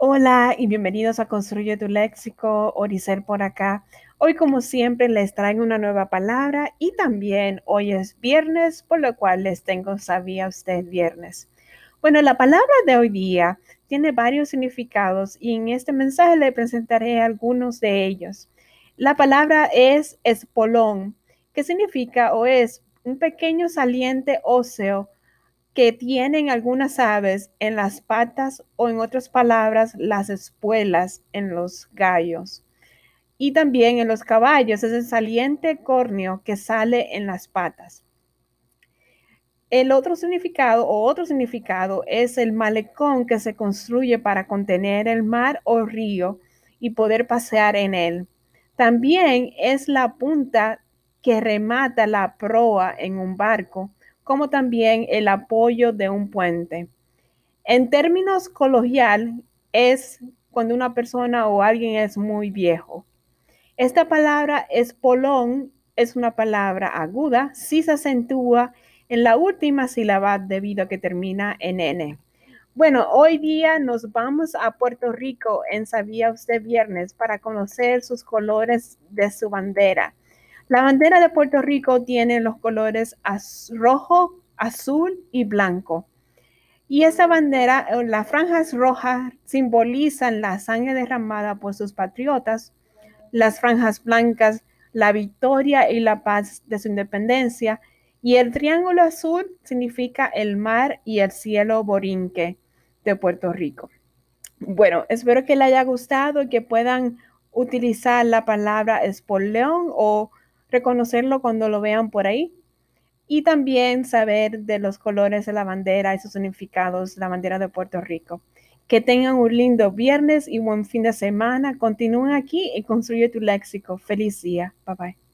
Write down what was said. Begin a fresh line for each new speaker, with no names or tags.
Hola y bienvenidos a Construye tu Léxico, Oricel por acá. Hoy como siempre les traigo una nueva palabra y también hoy es viernes, por lo cual les tengo Sabía usted viernes. Bueno, la palabra de hoy día tiene varios significados y en este mensaje le presentaré algunos de ellos. La palabra es espolón, que significa o es un pequeño saliente óseo que tienen algunas aves en las patas o en otras palabras las espuelas en los gallos. Y también en los caballos es el saliente córneo que sale en las patas. El otro significado o otro significado es el malecón que se construye para contener el mar o río y poder pasear en él. También es la punta que remata la proa en un barco como también el apoyo de un puente. En términos coloquial, es cuando una persona o alguien es muy viejo. Esta palabra espolón es una palabra aguda si se acentúa en la última sílaba debido a que termina en N. Bueno, hoy día nos vamos a Puerto Rico en Sabía Usted Viernes para conocer sus colores de su bandera. La bandera de Puerto Rico tiene los colores rojo, azul y blanco. Y esa bandera, las franjas rojas simbolizan la sangre derramada por sus patriotas, las franjas blancas, la victoria y la paz de su independencia, y el triángulo azul significa el mar y el cielo borinque de Puerto Rico. Bueno, espero que les haya gustado y que puedan utilizar la palabra espoleón o reconocerlo cuando lo vean por ahí. Y también saber de los colores de la bandera y sus significados, la bandera de Puerto Rico. Que tengan un lindo viernes y buen fin de semana. Continúen aquí y construye tu léxico. Feliz día. Bye bye.